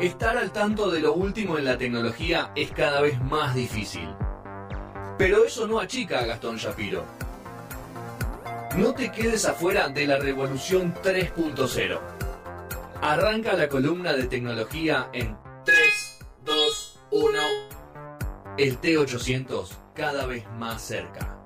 Estar al tanto de lo último en la tecnología es cada vez más difícil. Pero eso no achica a Gastón Shapiro. No te quedes afuera de la revolución 3.0. Arranca la columna de tecnología en 3, 2, 1. El T800 cada vez más cerca.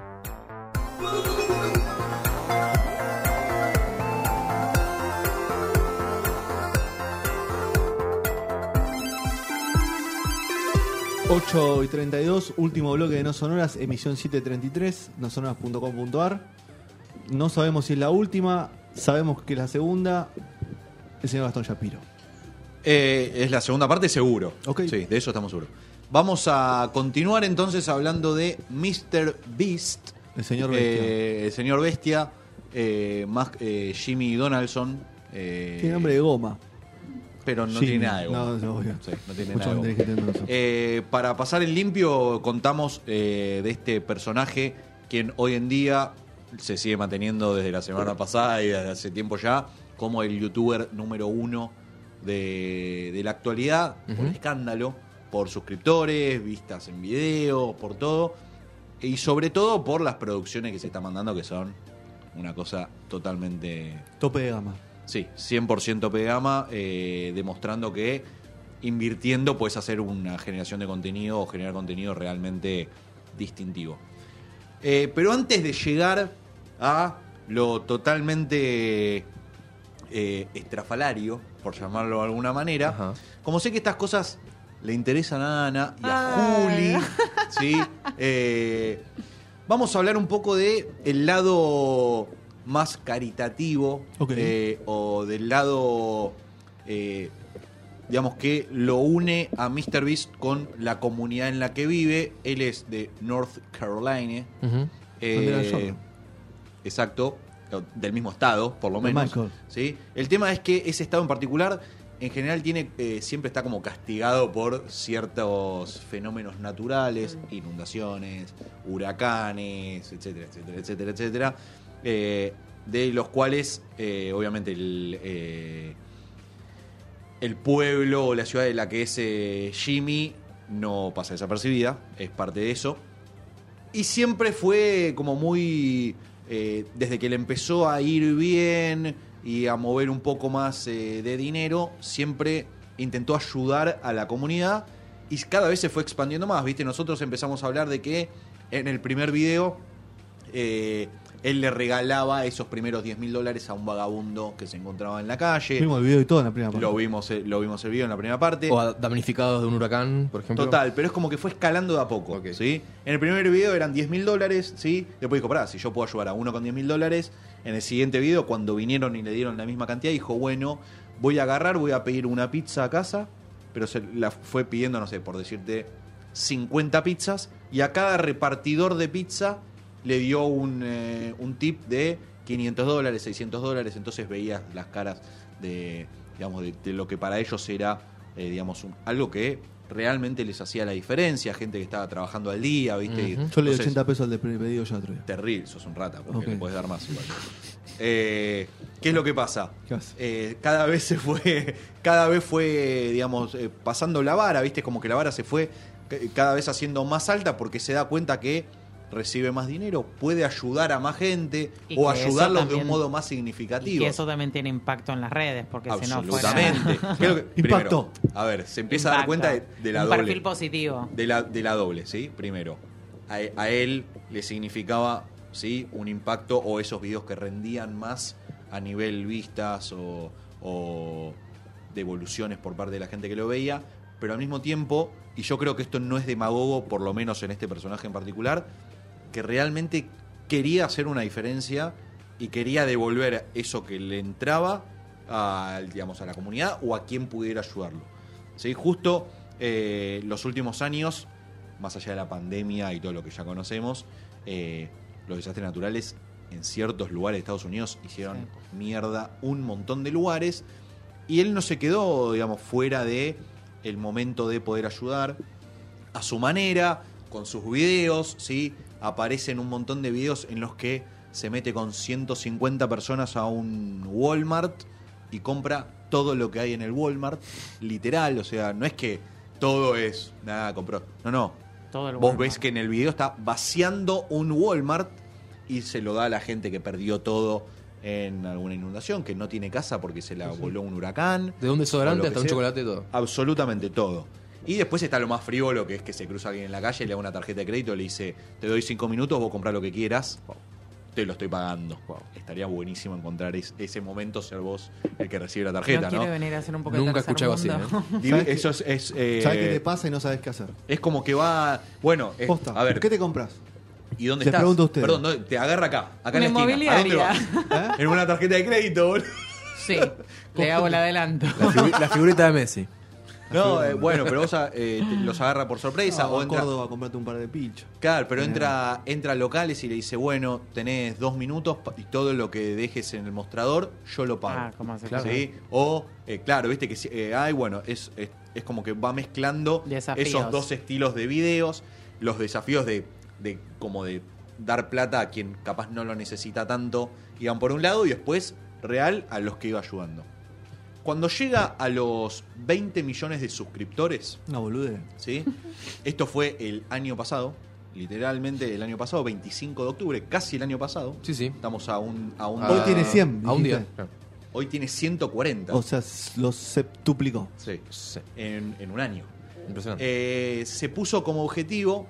8 y 32, último bloque de No Sonoras, emisión 733, nosonoras.com.ar. No sabemos si es la última, sabemos que es la segunda. El señor Gastón Shapiro. Eh, es la segunda parte, seguro. Ok. Sí, de eso estamos seguros. Vamos a continuar entonces hablando de Mr. Beast. El señor Bestia. Eh, el señor Bestia, eh, más Jimmy Donaldson. Tiene nombre de goma. Pero no tiene nada de goma. No, no, obvio. Sí, no tiene Mucho nada de que. Eh, para pasar en limpio, contamos eh, de este personaje quien hoy en día se sigue manteniendo desde la semana pasada y desde hace tiempo ya como el youtuber número uno de, de la actualidad, por escándalo, por suscriptores, vistas en video, por todo. Y sobre todo por las producciones que se está mandando, que son una cosa totalmente Tope de gama. Sí, 100% tope de gama, eh, demostrando que invirtiendo puedes hacer una generación de contenido o generar contenido realmente distintivo. Eh, pero antes de llegar a lo totalmente eh, estrafalario, por llamarlo de alguna manera, Ajá. como sé que estas cosas le interesan a Ana y a Ay. Juli, ¿sí? Eh, vamos a hablar un poco de el lado más caritativo eh, o del lado, eh, digamos que lo une a Mr. Beast con la comunidad en la que vive. Él es de North Carolina. Eh, exacto, del mismo estado, por lo menos. Michael. ¿sí? El tema es que ese estado en particular, en general, tiene eh, siempre está como castigado por ciertos fenómenos naturales, inundaciones, huracanes, etcétera, etcétera, etcétera, etcétera, eh, de los cuales, eh, obviamente, el, eh, el pueblo o la ciudad de la que es Jimmy no pasa desapercibida, es parte de eso. Y siempre fue como muy. desde que le empezó a ir bien y a mover un poco más de dinero, siempre intentó ayudar a la comunidad y cada vez se fue expandiendo más. ¿Viste? Nosotros empezamos a hablar de que en el primer video él le regalaba esos primeros 10 mil dólares a un vagabundo que se encontraba en la calle. Vimos el video y todo en la primera parte. Lo vimos, eh, lo vimos el video en la primera parte. O a damnificados de un huracán, por ejemplo. Total, pero es como que fue escalando de a poco. ¿sí? En el primer video eran 10 mil dólares, ¿sí? Después dijo, pará, si yo puedo ayudar a uno con 10 mil dólares. En el siguiente video, cuando vinieron y le dieron la misma cantidad, dijo, bueno, voy a agarrar, voy a pedir una pizza a casa, pero se la fue pidiendo, no sé, por decirte, 50 pizzas, y a cada repartidor de pizza le dio un, eh, un tip de 500 dólares, 600 dólares, entonces veías las caras de, digamos, de, de lo que para ellos era, eh, digamos, un- algo que realmente les hacía la diferencia, gente que estaba trabajando al día, ¿viste? Ujú. Yo le di entonces- 80 pesos al de pedido ya otro día. Terrible, sos un rata, porque Ok. le puedes dar más igual. Eh, ¿Qué es lo que pasa? Eh, cada vez se fue, cada vez fue, digamos, eh, pasando la vara, ¿viste? Como que la vara se fue cada vez haciendo más alta porque se da cuenta que recibe más dinero, puede ayudar a más gente Y o ayudarlos de un modo más Y significativo. que eso también tiene impacto en las redes, porque si no fuera... Absolutamente. ¿Qué es lo que- Impacto. primero, a ver, se empieza a dar cuenta de, de la Un doble. perfil positivo. De la, de la doble, ¿sí? Primero, a, a él le significaba, ¿sí? Un impacto o esos videos que rendían más a nivel vistas o, o devoluciones por parte de la gente que lo veía, pero al mismo tiempo, y yo creo que esto no es demagogo, por lo menos en este personaje en particular, que realmente quería hacer una diferencia y quería devolver eso que le entraba a, digamos, a la comunidad o a quien pudiera ayudarlo. ¿Sí? Justo eh, los últimos años, más allá de la pandemia y todo lo que ya conocemos, eh, los desastres naturales en ciertos lugares de Estados Unidos hicieron mierda un montón de lugares y él no se quedó, digamos, fuera de el momento de poder ayudar a su manera, con sus videos, ¿sí? Aparecen un montón de videos en los que se mete con 150 personas a un Walmart y compra todo lo que hay en el Walmart, literal, o sea, no es que todo es, nada, compró. No, no. Todo el Vos ves que en el video está vaciando un Walmart y se lo da a la gente que perdió todo en alguna inundación, que no tiene casa porque se la voló un huracán. De un desodorante hasta un chocolate, todo. Absolutamente todo. Y después está lo más frívolo, que es que se cruza alguien en la calle, le da una tarjeta de crédito, le dice, te doy cinco minutos, vos comprás lo que quieras, te lo estoy pagando. Estaría buenísimo encontrar es- ese momento, ser vos el que recibe la No tarjeta, ¿no? quiere venir a hacer un poco de Nunca escuché así. ¿eh? Divi- ¿Sabes qué? Eso es... es, eh, ¿Sabes qué te pasa y no sabes qué hacer? Es como que va... Bueno, es- Posta. a ver, ¿Qué te compras? ¿y dónde Les estás? pregunto a ustedes. Perdón, ¿dónde- te agarra acá, acá en Una la esquina. ¿A dónde inmobiliaria. vas? ¿Eh? En una tarjeta de crédito, boludo. Sí, le hago el adelanto. La, figu- la figurita de Messi. No, eh, bueno, pero vos eh, te- los agarra por sorpresa No, o a entra... Córdoba a comprarte un par de pinchos. Claro, pero Eh. entra, entra a locales y le dice, bueno, tenés dos minutos pa- y todo lo que dejes en el mostrador, yo lo pago. Ah, ¿cómo hace? ¿Sí? O, eh, claro, viste que si- eh, hay, bueno, es, es, es como que va mezclando Desafíos. esos dos estilos de videos, los desafíos de, de como de dar plata a quien capaz no lo necesita tanto, iban por un lado, y después real a los que iba ayudando. Cuando llega a los 20 millones de suscriptores, Una boludez. ¿sí? Esto fue el año pasado, literalmente el año pasado, 25 de octubre, casi el año pasado. Sí, sí. Estamos a un, a un Hoy tiene 100, A un día. claro. Hoy tiene 140 O sea, los septuplicó. sí, Sí. en, en un año. Impresionante. Eh, se puso como objetivo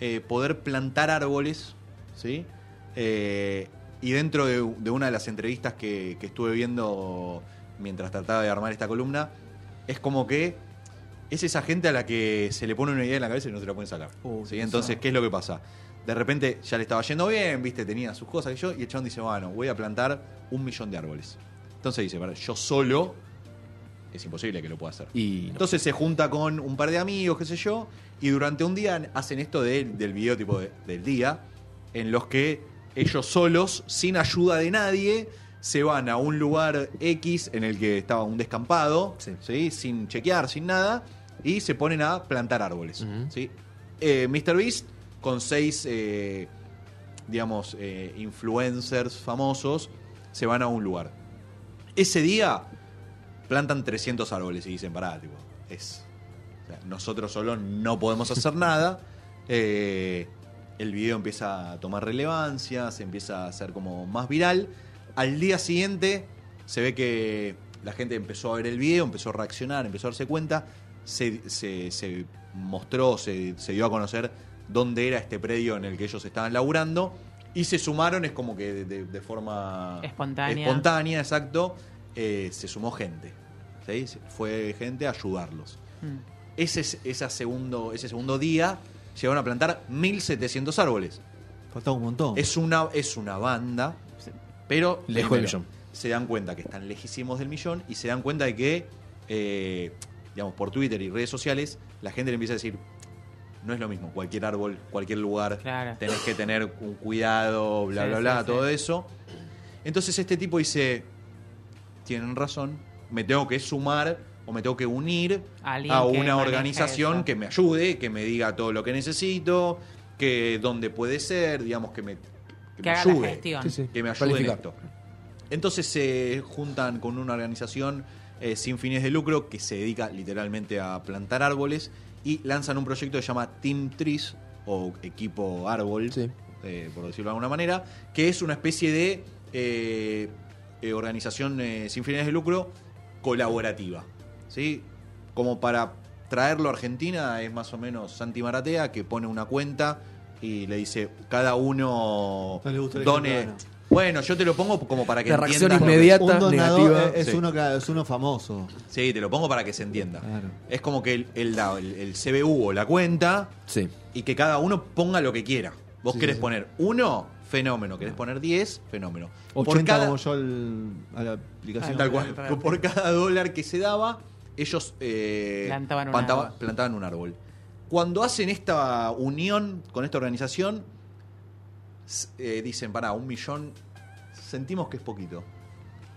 eh, poder plantar árboles, ¿sí? Eh, y dentro de, de una de las entrevistas que, que estuve viendo mientras trataba de armar esta columna, es como que es esa gente a la que se le pone una idea en la cabeza y no se la pueden sacar. Uh, ¿sí? Entonces. ¿qué es lo que pasa? De repente ya le estaba yendo bien, viste, tenía sus cosas que yo, y el chabón dice, bueno, voy a plantar un millón de árboles. Entonces dice, "Para, yo solo es imposible que lo pueda hacer. Y no. Entonces se junta con un par de amigos, qué sé yo, y durante un día hacen esto de- del video tipo de- del día, en los que ellos solos, sin ayuda de nadie, se van a un lugar X en el que estaba un descampado, Sí. ¿sí? sin chequear, sin nada, y se ponen a plantar árboles. ¿sí? Eh, Mr. Beast con seis, eh, digamos, eh, influencers famosos, se van a un lugar. Ese día plantan 300 árboles y dicen, pará, tipo, es... o sea, nosotros solos no podemos hacer nada. El video empieza a tomar relevancia, se empieza a hacer como más viral. Al día siguiente se ve que la gente empezó a ver el video, empezó a reaccionar, empezó a darse cuenta, se, se- se mostró, se, se dio a conocer dónde era este predio en el que ellos estaban laburando y se sumaron, es como que de, de- de forma Espontánea. espontánea, exacto, eh, se sumó gente. ¿sí? Fue gente a ayudarlos. Mm. Ese, esa segundo, ese segundo día llegaron a plantar 1.700 árboles. Faltaba un montón. Es una, es una banda, pero Lejos del millón. se dan cuenta que están lejísimos del millón y se dan cuenta de que, eh, digamos, por Twitter y redes sociales, la gente le empieza a decir, no es lo mismo, cualquier árbol, cualquier lugar, Claro. tenés que tener un cuidado, bla, Sí, bla, sí, bla, sí. todo eso. Entonces este tipo dice, tienen razón, me tengo que sumar o me tengo que unir Alguien a una organización eso. que me ayude, que me diga todo lo que necesito, que dónde puede ser, digamos, que me, que Que me haga la ayude. gestión. Sí, sí. Que me ayude en esto. Entonces se juntan con una organización eh, sin fines de lucro que se dedica literalmente a plantar árboles y lanzan un proyecto que se llama Team Trees o Equipo Árbol, Sí. eh, por decirlo de alguna manera, que es una especie de eh, eh, organización eh, sin fines de lucro colaborativa. ¿sí? Como para traerlo a Argentina es más o menos Santi Maratea que pone una cuenta y le dice cada uno No le gusta el done. Bueno, yo te lo pongo como para que La reacción entiendas lo que- inmediata. un donador negativa. es, es Sí. uno, claro, es uno famoso. Sí, te lo pongo para que se entienda. Claro. Es como que él, él da el, el CBU o la cuenta Sí. y que cada uno ponga lo que quiera. Vos Sí, querés sí, sí. poner uno, fenómeno. Querés poner 10, fenómeno. 80 cada, como yo al- a la aplicación. tal cual, por cada dólar que se daba, ellos eh, Plantaban un plantaba- árbol. plantaban un árbol. Cuando hacen esta unión con esta organización, eh, dicen, para un millón, sentimos que es poquito.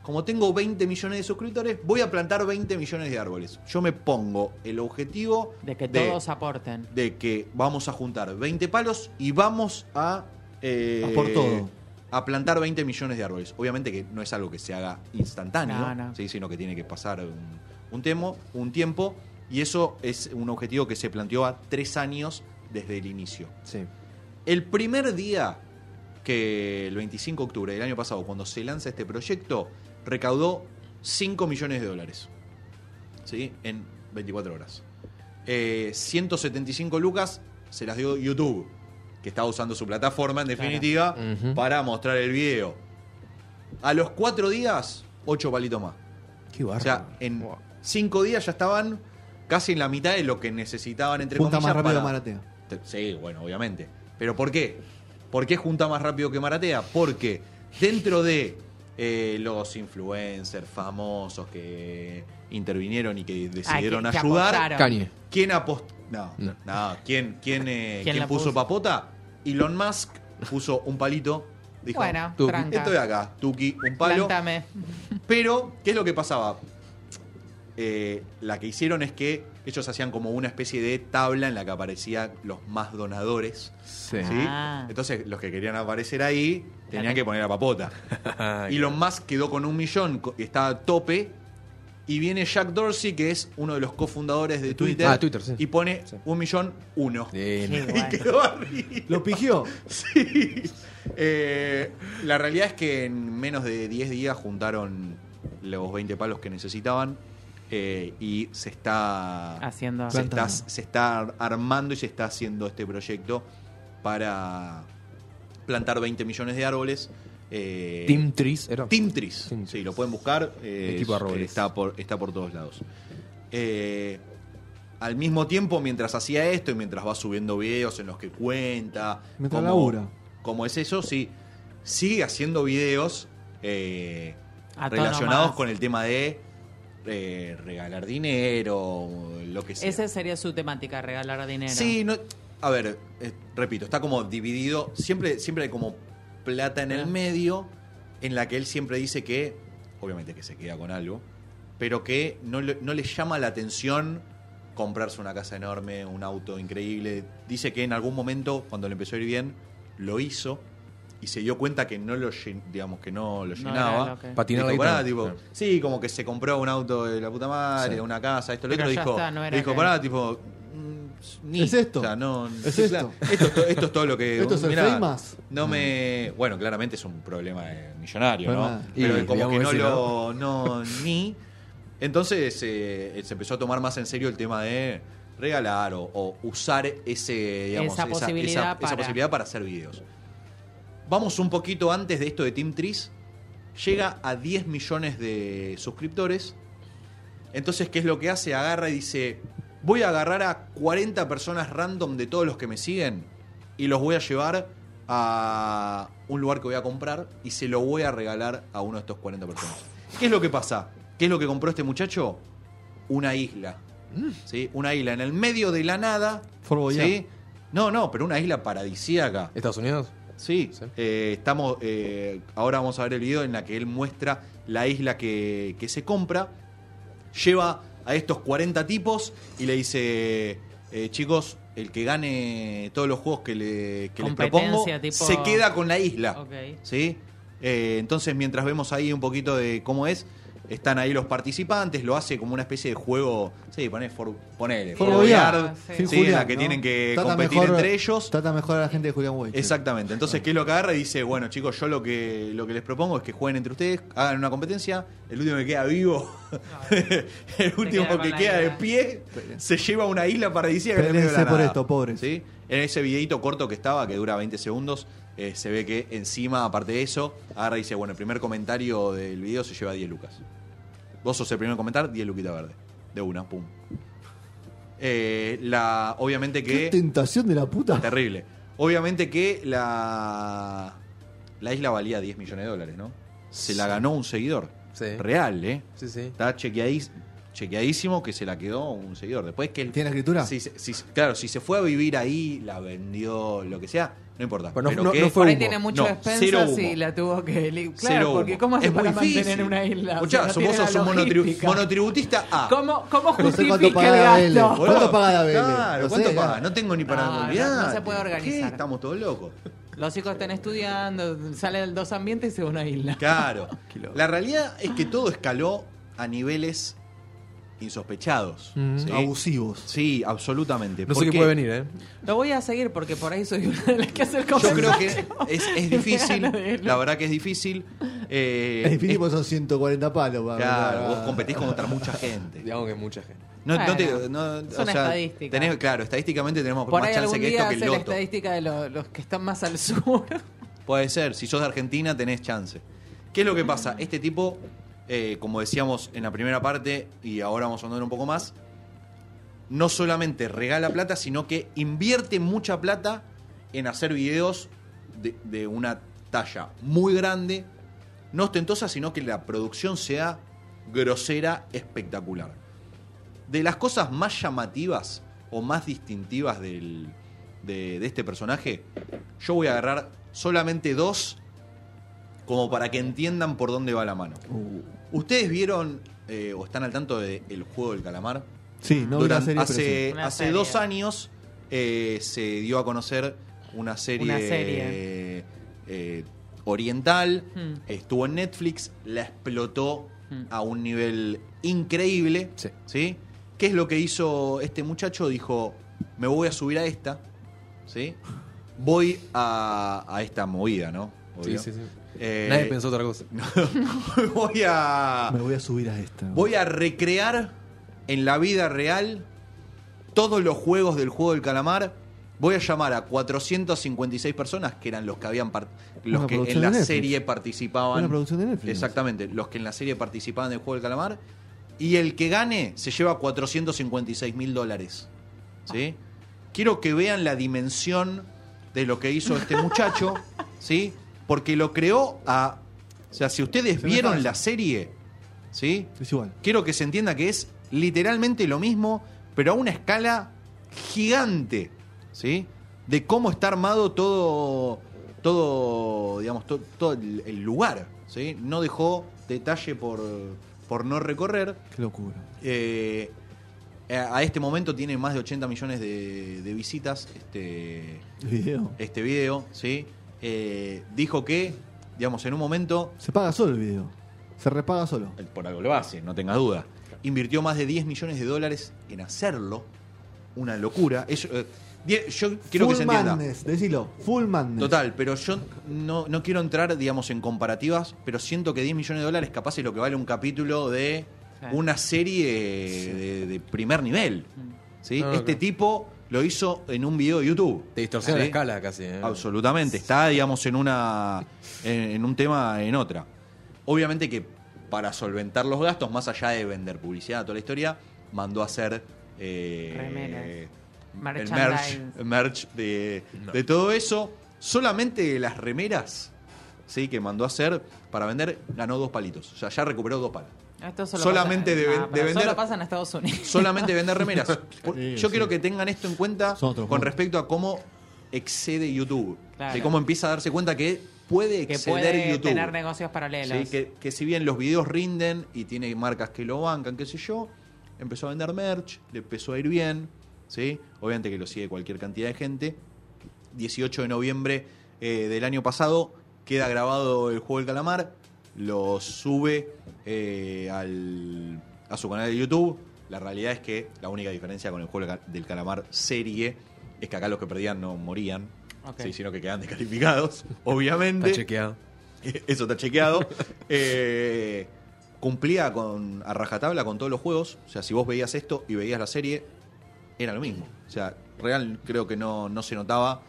Como tengo 20 millones de suscriptores, voy a plantar 20 millones de árboles. Yo me pongo el objetivo De que todos aporten. de que vamos a juntar 20 palos y vamos a... eh, A por todo. a plantar 20 millones de árboles. Obviamente que no es algo que se haga instantáneo, No, no. ¿sí? sino que tiene que pasar un, un, temo, un tiempo, y eso es un objetivo que se planteó a tres años desde el inicio. Sí. El primer día que el 25 de octubre del año pasado, cuando se lanza este proyecto, recaudó 5 millones de dólares. ¿Sí? En 24 horas. Eh, 175 lucas se las dio YouTube, que estaba usando su plataforma en definitiva para mostrar el video. A los 4 días, 8 palitos más. Qué O sea, en Wow. 5 días ya estaban casi en la mitad de lo que necesitaban entre Junta comillas más rápido para- que Maratea. te- Sí, bueno, obviamente. ¿Pero por qué? ¿Por qué junta más rápido que Maratea? Porque dentro de eh, los influencers famosos que intervinieron y que decidieron que- que ayudar. ¿quién apostó? No, no, No. ¿Quién, quién, eh, ¿Quién puso, puso? papota? Elon Musk puso un palito. Dijo, Bueno, estoy acá, Tuki, un palo. Pero, ¿qué es lo que pasaba? Eh, la que hicieron es que ellos hacían como una especie de tabla en la que aparecían los más donadores. Sí. ¿sí? Ah. Entonces, los que querían aparecer ahí tenían que poner la papota. Ay, Elon Musk quedó con un millón, está a tope. Y viene Jack Dorsey, que es uno de los cofundadores de Twitter, Ah, Twitter, sí. y pone Sí. un millón uno. Bien. Y bueno. quedó arriba. Lo pigió. Sí. Eh, la realidad es que en menos de 10 días juntaron los 20 palos que necesitaban eh, y se está, Haciendo. se, está, se está armando y se está haciendo este proyecto para plantar 20 millones de árboles. eh, Team Trees era. Team Trees. Team Sí, Trees. lo pueden buscar. eh, Equipo árboles. está, por, está por todos lados. Eh, al mismo tiempo, mientras hacía esto y mientras va subiendo videos en los que cuenta. Mientras cómo- labura. cómo es eso, sí. Sigue haciendo videos eh, relacionados con el tema de eh, regalar dinero, lo que sea. Esa sería su temática, regalar dinero. Sí, no, a ver, eh, repito, está como dividido, siempre, siempre hay como plata en el Ah. medio, en la que él siempre dice que, obviamente que se queda con algo, pero que no le, no le llama la atención comprarse una casa enorme, un auto increíble. Dice que en algún momento, cuando le empezó a ir bien, lo hizo y se dio cuenta que no lo, llen- digamos, que no lo No llenaba. era lo que- Patinar Dijo, la pará, guitarra. tipo, Claro. sí, como que se compró un auto de la puta madre, Sí. una casa, esto, lo Pero otro. Dijo, está, no dijo, que- pará, tipo, mm, ni. Es esto. O sea, no, Es sí, esto. claro. Esto, es to- esto es todo lo que. Esto es el mirá, famous. No me. Bueno, claramente es un problema eh, millonario, ¿no? Pero como que no lo. No, ni. Entonces eh, se empezó a tomar más en serio el tema de regalar o, o usar ese, digamos, Esa posibilidad esa- esa para- posibilidad para hacer videos. Vamos un poquito antes de esto de Team Trees. Llega a 10 millones de suscriptores. Entonces, ¿qué es lo que hace? Agarra y dice, voy a agarrar a 40 personas random de todos los que me siguen y los voy a llevar a un lugar que voy a comprar y se lo voy a regalar a uno de estos 40 personas. ¿Qué es lo que pasa? ¿Qué es lo que compró este muchacho? Una isla. ¿Sí? Una isla en el medio de la nada. ¿sí? No, no, pero una isla paradisíaca. ¿Estados Unidos? Sí, Sí. eh, estamos. eh, ahora vamos a ver el video en la que él muestra la isla que, que se compra. Lleva a estos 40 tipos y le dice: eh, Chicos, el que gane todos los juegos que, le, que les propongo tipo- se queda con la isla. ¿Sí? Eh, entonces, mientras vemos ahí un poquito de cómo es, están ahí los participantes, lo hace como una especie de juego. Sí, poné for- ponele. Fort For Boyard. Boyard, Sí. Sin sí, en la Julián, que ¿no? tienen que Trata competir mejor- entre ellos. Trata mejor a la gente de Julián Way. Exactamente. Entonces, ¿qué es lo que agarra? Y dice, bueno, chicos, yo lo que, lo que les propongo es que jueguen entre ustedes, hagan una competencia, el último que queda vivo, el último queda que queda de pie, se lleva a una isla paradisíaca. Pélense por nada. esto, pobres. ¿Sí? En ese videito corto que estaba, que dura 20 segundos, eh, se ve que encima, aparte de eso, agarra y dice, bueno, el primer comentario del video se lleva 10 lucas. Vos sos el primero en comentar, 10 luquitas verde. De una, pum. Eh, la, obviamente que... Qué tentación de la puta. Terrible. Obviamente que la, la isla valía 10 millones de dólares, ¿no? Se la ganó un seguidor. Sí. Real, ¿eh? Sí, sí. Está chequeadís- chequeadísimo que se la quedó un seguidor. Después que él. ¿Tiene escritura? Si, se- si- claro, si se fue a vivir ahí, la vendió, lo que sea, no importa. Pero no- Pero no- que- no fue Por ahí humo. tiene mucho No, cero expensas y la tuvo que... Claro, Cero porque humo. ¿cómo hace es muy para difícil. mantener una isla? O Escuchá, sea, no sos- tiene vos sos un monotribu- monotributista A. ¿Cómo, cómo No sé cuánto justifica paga el gasto? ¿Cuánto paga la Vélez? Claro, No ¿cuánto sé, paga? gana. No tengo ni para olvidar. no se puede organizar. ¿Qué? Estamos todos locos. Los chicos están estudiando, salen dos ambientes y se va a una isla. Claro. La realidad es que todo escaló a niveles insospechados. Mm. ¿sí? Abusivos. Sí, absolutamente. No sé qué puede venir, ¿eh? Lo voy a seguir porque por ahí soy una de las que hace el Yo creo que es, difícil, la verdad que es difícil. eh, Es difícil es- porque son 140 palos. para- claro, para- vos competís contra mucha gente. Digamos que mucha gente. No, no te- Bueno, no, es una estadística. tenés- claro, estadísticamente tenemos Por más chance que esto que el la loto. estadística de lo- los que están más al sur. Puede ser, si sos de Argentina tenés chance. ¿Qué es lo que pasa? Este tipo, eh, como decíamos en la primera parte, y ahora vamos a andar un poco más, no solamente regala plata, sino que invierte mucha plata en hacer videos de, una talla muy grande, no ostentosa, sino que la producción sea grosera, espectacular. De las cosas más llamativas o más distintivas del- de, de este personaje, yo voy a agarrar solamente dos como para que entiendan por dónde va la mano. Uh, ¿Ustedes vieron eh, o están al tanto del juego del calamar? sí, no Durante- serie, hace sí. Una hace serie. dos años eh, se dio a conocer una serie, Una serie. eh, eh, oriental, Hmm. estuvo en Netflix, la explotó Hmm. a un nivel increíble. Sí. ¿Qué es lo que hizo este muchacho? Dijo, me voy a subir a esta, ¿sí? Voy a, a esta movida, ¿no? Sí, Obvio. sí, sí. Eh, Nadie pensó otra cosa. voy a... Me voy a subir a esta. Voy a recrear en la vida real todos los juegos del juego del calamar. Voy a llamar a 456 personas que eran los que habían los Una que en la serie participaban. Una producción de Netflix. Exactamente, los que en la serie participaban del juego del calamar. Y el que gane se lleva 456 mil dólares. ¿Sí? Quiero que vean la dimensión de lo que hizo este muchacho. ¿Sí? Porque lo creó a. O sea, si ustedes Se vieron la serie. ¿Sí? Es igual. quiero que se entienda que es literalmente lo mismo, pero a una escala gigante, ¿sí? De cómo está armado todo, todo, digamos, to- todo el, el lugar, ¿sí? No dejó detalle por, por no recorrer. Qué locura. Eh, a a este momento tiene más de 80 millones de, de visitas este, video. este video, ¿sí? Eh, dijo que, digamos, en un momento Se paga solo el video. Se repaga solo. por algo lo hace, no tenga duda. Invirtió más de 10 millones de dólares en hacerlo. Una locura. Eso, eh, yo quiero full que se entienda. madness, decilo. Full madness. Total, pero yo no, no quiero entrar, digamos, en comparativas, pero siento que 10 millones de dólares capaz es lo que vale un capítulo de Sí. una serie de, de primer nivel. ¿sí? No, no, este claro. tipo lo hizo en un video de YouTube. Te distorsiona ¿sí? la escala casi. ¿eh? Absolutamente, está, digamos, en una en, en un tema en otra. Obviamente que para solventar los gastos, más allá de vender publicidad, toda la historia, mandó a hacer eh, el merch, merch de, No. de todo eso. Solamente las remeras sí, que mandó a hacer para vender ganó dos palitos. O sea, ya recuperó dos palos. Esto solo Solamente pasa, de ven- no, de vender- Solo pasa en Estados Unidos. Solamente vender remeras. Sí, Yo sí. quiero que tengan esto en cuenta con respecto a cómo excede YouTube. Claro. De cómo empieza a darse cuenta que puede que exceder puede YouTube. tener negocios paralelos. Sí, que, que si bien los videos rinden y tiene marcas que lo bancan, qué sé yo, empezó a vender merch, le empezó a ir bien, ¿sí? Obviamente que lo sigue cualquier cantidad de gente. 18 de noviembre eh, del año pasado queda grabado el juego del calamar, lo sube eh, al, a su canal de YouTube. La realidad es que la única diferencia con el juego del ca- del calamar serie es que acá los que perdían no morían, sino que quedan descalificados, obviamente. Está chequeado. Eso está chequeado. Eh, cumplía con, a rajatabla con todos los juegos. O sea, si vos veías esto y veías la serie, era lo mismo. O sea, real creo que no, no se notaba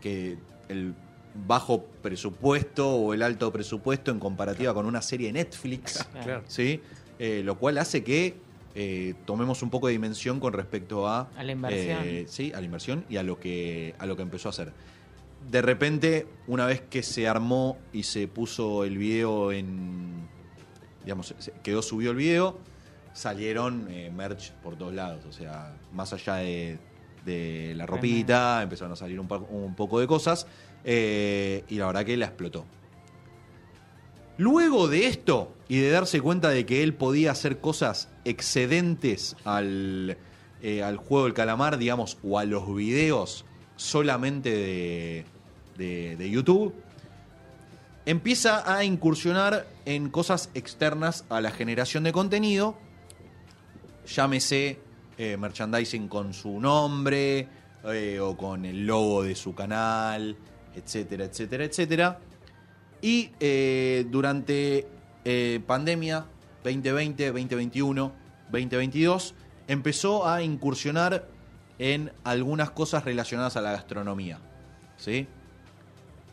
que el bajo presupuesto o el alto presupuesto en comparativa con una serie de Netflix. Claro. ¿sí? Eh, lo cual hace que eh, tomemos un poco de dimensión con respecto a, A la inversión. eh, sí, a la inversión y a lo que a lo que empezó a hacer. De repente, una vez que se armó y se puso el video en, digamos, quedó subido el video, salieron eh, merch por todos lados, o sea, más allá de, de la ropita, empezaron a salir un poco de cosas eh, y la verdad que la explotó. Luego de esto y de darse cuenta de que él podía hacer cosas excedentes al, eh, al juego del calamar, digamos, o a los videos solamente de, de, YouTube, empieza a incursionar en cosas externas a la generación de contenido, llámese eh, merchandising con su nombre eh, o con el logo de su canal, etcétera, etcétera, etcétera. Y eh, durante eh, pandemia 2020, 2021, 2022, empezó a incursionar en algunas cosas relacionadas a la gastronomía. ¿sí?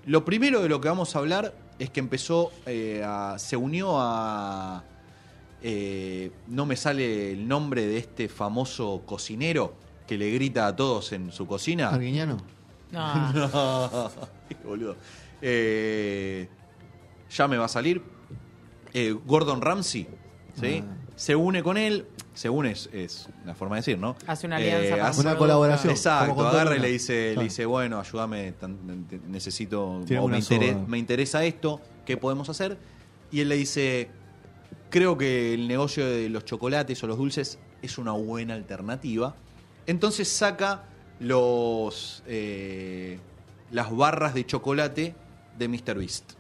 Lo primero de lo que vamos a hablar es que empezó eh, a. se unió a. no me sale el nombre de este famoso cocinero que le grita a todos en su cocina. Arguiñano. No. No, boludo. Eh, ya me va a salir. Eh, Gordon Ramsay, ¿sí? Ah. Se une con él. Se une es, es una forma de decir, ¿no? Hace una alianza para hace- Una un colaboración. Exacto, agarra y le dice, Claro. le dice, bueno, ayúdame, tan- te- necesito, o me interesa esto, ¿qué podemos hacer? Y él le dice, creo que el negocio de los chocolates o los dulces es una buena alternativa. Entonces saca los eh, las barras de chocolate de Mr. Beast.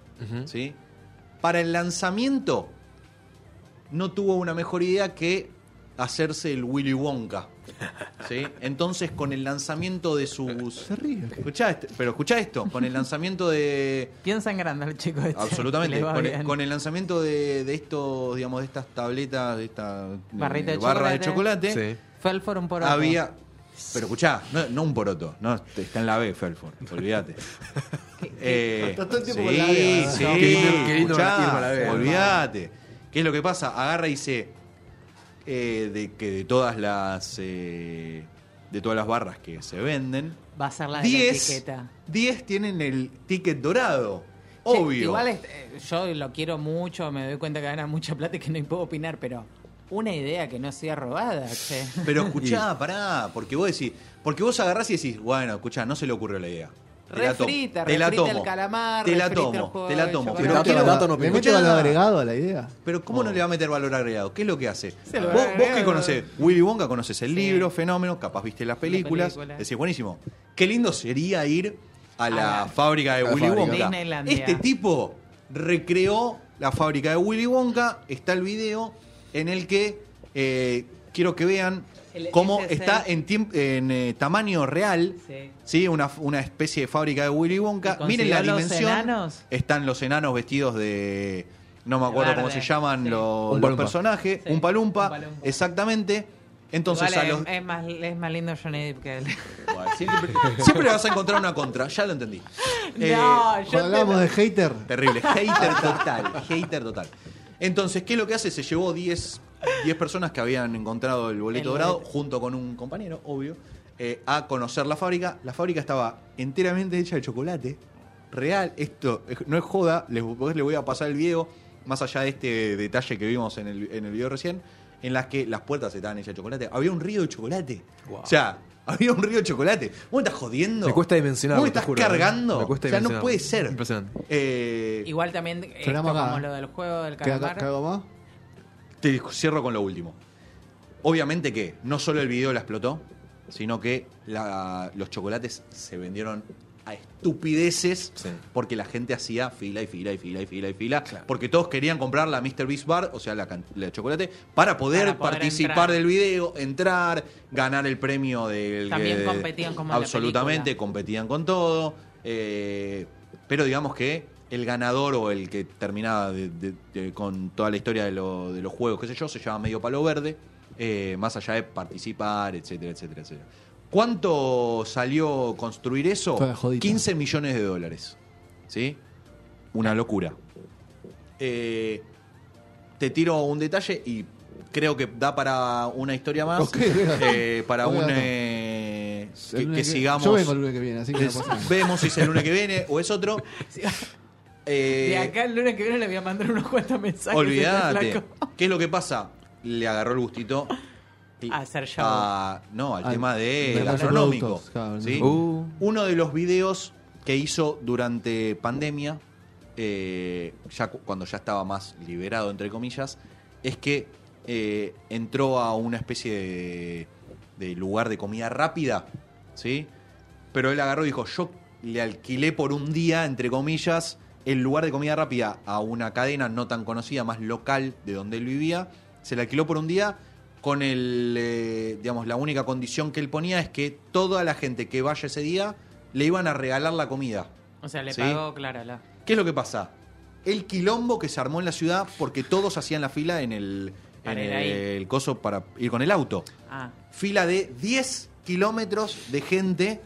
¿sí? Para el lanzamiento no tuvo una mejor idea que hacerse el Willy Wonka. ¿sí? Entonces con el lanzamiento de sus... Se ríe. Escuchá este- pero escuchá esto, con el lanzamiento de... Piensa en grande el chico este. Absolutamente. Con el, bien. con el lanzamiento de, de estos, digamos, de estas tabletas, de esta eh, Barrita de barra de chocolate. chocolate, Sí. Poroto. había. Pero escuchá, no, no un poroto, no, está en la B, Felford, olvídate. Eh, Está todo el tiempo sí, con la B, sí, ¿no? Qué lindo- qué lindo escuchá, la B. olvídate. ¿Qué es lo que pasa? Agarra y dice eh, de que de todas las eh, de todas las barras que se venden, Va a ser la de la 10 etiqueta. 10 tienen el ticket dorado. Che, Obvio. igual es- eh, yo lo quiero mucho, me doy cuenta que gana mucha plata y que no puedo opinar, pero una idea que no sea robada, che. Pero escuchá, pará, porque vos decís, porque vos agarrás y decís, bueno, escuchá, no se le ocurrió la idea. Tomo, Refrita, te la refrita el tomo, calamar, te la tomo, te la tomo. Pero quiero, no ¿Le pico. mete valor agregado a la idea? Pero ¿cómo Oh. no le va a meter valor agregado? ¿Qué es lo que hace? Vos, que conocés Willy Wonka, conoces el Sí. libro, fenómeno, capaz viste las películas, película. decís, buenísimo. Qué lindo sería ir a la, fábrica de Willy fábrica. Wonka. Este tipo recreó la fábrica de Willy Wonka, está el video en el que eh, quiero que vean El- cómo está en, en eh, tamaño real Sí. ¿sí? Una, una especie de fábrica de Willy Wonka. ¿Y Miren la los dimensión. enanos? Están los enanos vestidos de. No me acuerdo cómo se llaman sí. los, Un los personajes. Sí, un, palumpa, un palumpa. Exactamente. Entonces Igual a es, los. es más, es más lindo Johnny Depp que él. Bueno, siempre, siempre vas a encontrar una contra, ya lo entendí. Eh, no, yo Cuando hablamos te- de hater, Terrible, hater total, hater total. Entonces, ¿qué es lo que hace? Se llevó 10, 10 personas que habían encontrado el boleto dorado, junto con un compañero, obvio, eh, a conocer la fábrica. La fábrica estaba enteramente hecha de chocolate. Real, esto eh, no es joda, les, les voy a pasar el video, más allá de este detalle que vimos en el, en el video recién, en las que las puertas estaban hechas de chocolate. Había un río de chocolate. Wow. O sea, había un río de chocolate. ¿Vos me estás jodiendo? Me cuesta dimensionarlo, ¿Vos me estás juro, ¿eh? cargando? Me cuesta o sea, no puede ser. Impresionante. Eh, Igual también acá. como lo del juego del ¿qué calamar. qué hago más? Te cierro con lo último. Obviamente que no solo el video la explotó, sino que la- los chocolates se vendieron a estupideces Sí. porque la gente hacía fila y fila y fila y fila y fila porque todos querían comprar la Mr. Beast Bar, o sea, la, de chocolate, para poder, Para poder participar entrar. del video, entrar, ganar el premio del... También de- competían como en la Absolutamente, competían con todo. eh, pero digamos que el ganador o el que terminaba de- de- de- con toda la historia de, lo- de los juegos, qué sé yo, se llama Medio Palo Verde, eh, más allá de participar, etcétera, etcétera, etcétera. ¿Cuánto salió construir eso? Toda la jodita. 15 millones de dólares. ¿Sí? Una locura. Eh, te tiro un detalle y creo que da para una historia más. Ok, venga. Eh, para un. eh, que, lunes que que- sigamos. Yo vengo el lunes que viene, así que no Es- pasa nada. vemos si es el lunes que viene o es otro. Eh, De acá el lunes que viene le voy a mandar unos cuantos mensajes. olvídate. ¿Qué es lo que pasa? Le agarró el gustito. A hacer show. a- no, al Al- tema de gastronómico. productos, claro, ¿sí? Uh. Uno de los videos que hizo durante pandemia, eh, ya cu- cuando ya estaba más liberado, entre comillas, es que eh, entró a una especie de, de lugar de comida rápida, ¿sí? Pero él agarró y dijo, yo le alquilé por un día, entre comillas, el lugar de comida rápida a una cadena no tan conocida, más local de donde él vivía. Se le alquiló por un día con el, eh, digamos, la única condición que él ponía es que toda la gente que vaya ese día le iban a regalar la comida. O sea, le ¿Sí? pagó Clara la. ¿Qué es lo que pasa? El quilombo que se armó en la ciudad porque todos hacían la fila en el, en ahí. el coso para ir con el auto. Ah, Fila de 10 kilómetros de gente,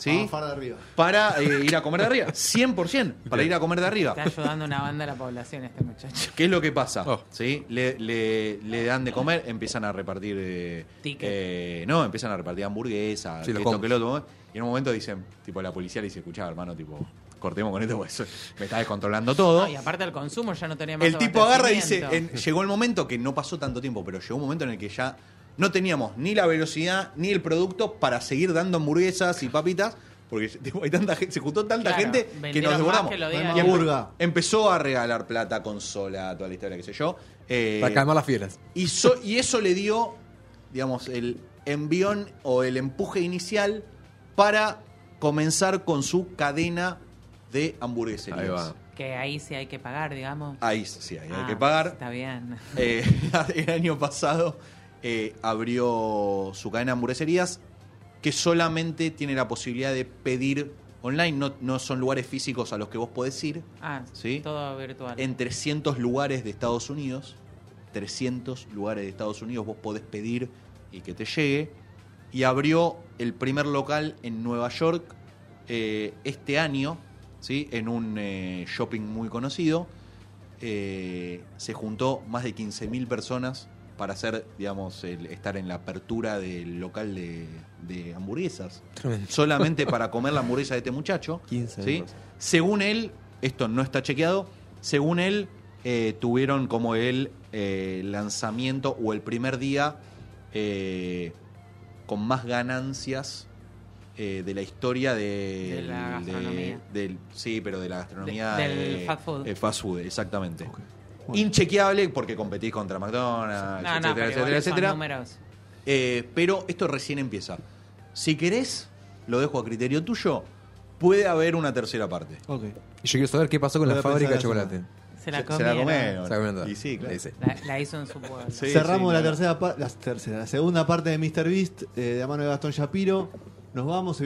¿sí? De arriba. Para eh, ir a comer de arriba. 100% para ir a comer de arriba. está ayudando una banda a la población este muchacho. ¿Qué es lo que pasa? Oh. ¿Sí? Le, le- le dan de comer, empiezan a repartir. eh, eh, no, empiezan a repartir hamburguesas, Sí, esto que lo otro. Y en un momento dicen, tipo, la policía le dice, escuchá, hermano, tipo, cortemos con esto, eso- me está descontrolando todo. No, y aparte del consumo ya no tenía más El tipo agarra y dice, en- llegó el momento que no pasó tanto tiempo, pero llegó un momento en el que ya no teníamos ni la velocidad ni el producto para seguir dando hamburguesas y papitas, porque tipo, hay tanta gente, se juntó tanta Claro, gente que vendieron nos más devoramos. que lo digan. Y empe- burga. empezó a regalar plata, consola, toda la historia, qué sé yo. Eh, Para calmar las fieras. y, so- y eso le dio, digamos, el envión o el empuje inicial para comenzar con su cadena de hamburgueserías. Ahí va. Que ahí sí hay que pagar, digamos. Ahí sí, ahí hay Ah, que pagar. Está bien. Eh, el año pasado eh, abrió su cadena de hamburgueserías que solamente tiene la posibilidad de pedir online, no, no son lugares físicos a los que vos podés ir, Ah, ¿Sí? todo virtual. en 300 lugares de Estados Unidos, 300 lugares de Estados Unidos vos podés pedir y que te llegue, y abrió el primer local en Nueva York eh, este año, ¿sí? en un eh, shopping muy conocido, eh, se juntó más de 15.000 personas para hacer, digamos, el- estar en la apertura del local de, de hamburguesas. Tremendo. Solamente para comer la hamburguesa de este muchacho. 15 ¿sí? Según él, esto no está chequeado, según él, eh, tuvieron como el eh, lanzamiento o el primer día eh, con más ganancias eh, de la historia de, De la gastronomía. del, sí, pero de la gastronomía. De- del fast food. eh, fast food, exactamente. Bueno. Inchequeable porque competís contra McDonald's, no, no, etcétera, pero etcétera, etcétera. Eh, pero esto recién empieza. Si querés, lo dejo a criterio tuyo, puede haber una tercera parte. Ok. Y yo quiero saber qué pasó con la a fábrica de eso. chocolate. Se la se comieron. comieron. Se la comieron. Y sí, claro. La, la hizo en su pueblo. Sí. Cerramos la no. tercera parte, la tercera, la segunda parte de Mr. Beast eh, de la mano de Gastón Shapiro. Nos vamos.